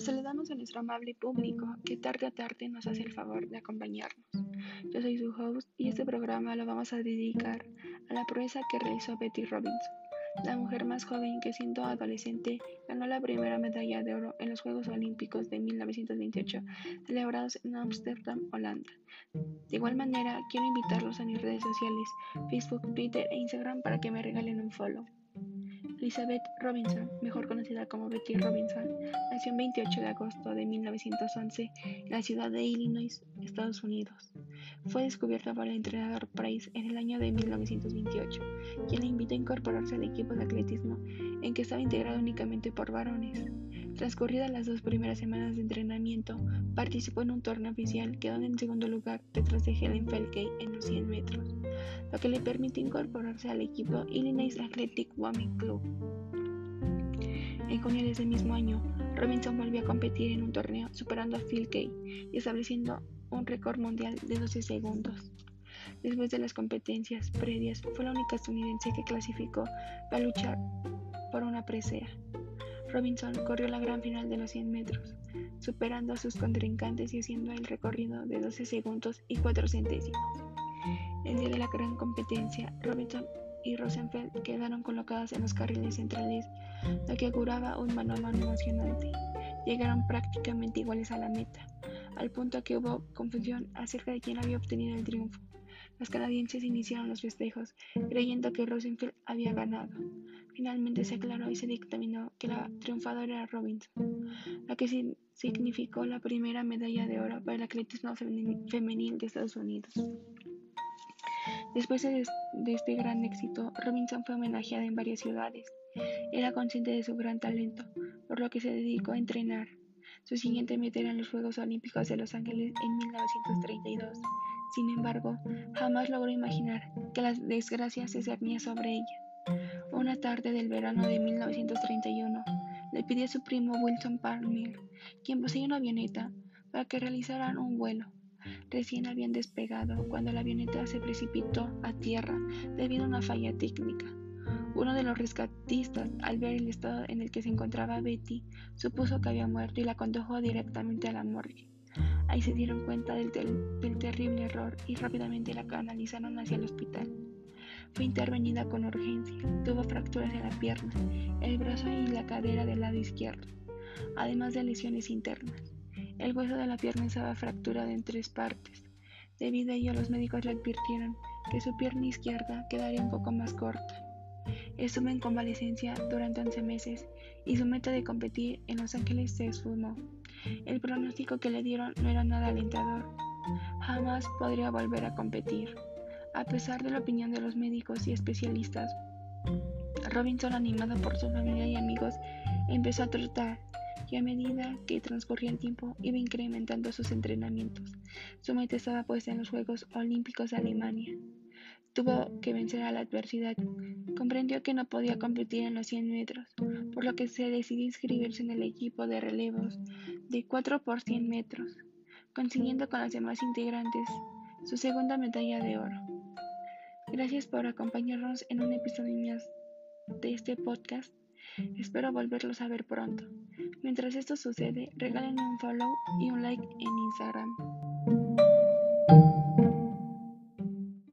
saludamos a nuestro amable público que tarde a tarde nos hace el favor de acompañarnos. Yo soy su host y este programa lo vamos a dedicar a la proeza que realizó Betty Robinson, la mujer más joven que siendo adolescente ganó la primera medalla de oro en los Juegos Olímpicos de 1928 celebrados en Ámsterdam, Holanda. De igual manera, quiero invitarlos a mis redes sociales, Facebook, Twitter e Instagram para que me regalen un follow. Elizabeth Robinson, mejor conocida como Betty Robinson, nació el 28 de agosto de 1911 en la ciudad de Illinois, Estados Unidos. Fue descubierta por el entrenador Price en el año de 1928, quien la invitó a incorporarse al equipo de atletismo en que estaba integrado únicamente por varones. Transcurridas las dos primeras semanas de entrenamiento, participó en un torneo oficial quedando en segundo lugar detrás de Helen Felkey en los 100 metros, lo que le permitió incorporarse al equipo Illinois Athletic Women Club. En junio de ese mismo año, Robinson volvió a competir en un torneo superando a Felkey y estableciendo un récord mundial de 12 segundos. Después de las competencias previas, fue la única estadounidense que clasificó para luchar por una presea. Robinson corrió la gran final de los 100 metros, superando a sus contrincantes y haciendo el recorrido de 12 segundos y 4 centésimos. El día de la gran competencia, Robinson y Rosenfeld quedaron colocados en los carriles centrales, lo que auguraba un mano a mano emocionante. Llegaron prácticamente iguales a la meta, al punto que hubo confusión acerca de quién había obtenido el triunfo. Los canadienses iniciaron los festejos, creyendo que Rosenfeld había ganado. Finalmente se aclaró y se dictaminó que la triunfadora era Robinson, lo que significó la primera medalla de oro para el atletismo femenil de Estados Unidos. Después de, este gran éxito, Robinson fue homenajeada en varias ciudades. Era consciente de su gran talento, por lo que se dedicó a entrenar. Su siguiente meta eran los Juegos Olímpicos de Los Ángeles en 1932. Sin embargo, jamás logró imaginar que la desgracia se cernía sobre ella. Una tarde del verano de 1931, le pidió a su primo Wilson Palmer, quien poseía una avioneta, para que realizaran un vuelo. Recién habían despegado cuando la avioneta se precipitó a tierra debido a una falla técnica. Uno de los rescatistas, al ver el estado en el que se encontraba Betty, supuso que había muerto y la condujo directamente a la morgue. Ahí se dieron cuenta del, del terrible error y rápidamente la canalizaron hacia el hospital. Fue intervenida con urgencia, tuvo fracturas en la pierna, el brazo y la cadera del lado izquierdo, además de lesiones internas. El hueso de la pierna estaba fracturado en tres partes. Debido a ello, los médicos le advirtieron que su pierna izquierda quedaría un poco más corta. Estuvo en convalecencia durante 11 meses y su meta de competir en Los Ángeles se esfumó. El pronóstico que le dieron no era nada alentador. Jamás podría volver a competir. A pesar de la opinión de los médicos y especialistas, Robinson, animado por su familia y amigos, empezó a tratar y a medida que transcurría el tiempo iba incrementando sus entrenamientos. Su meta estaba puesta en los Juegos Olímpicos de Alemania. Tuvo que vencer a la adversidad. Comprendió que no podía competir en los 100 metros, por lo que se decidió inscribirse en el equipo de relevos de 4 por 100 metros, consiguiendo con los demás integrantes su segunda medalla de oro. Gracias por acompañarnos en un episodio más de este podcast. Espero volverlos a ver pronto. Mientras esto sucede, regálenme un follow y un like en Instagram.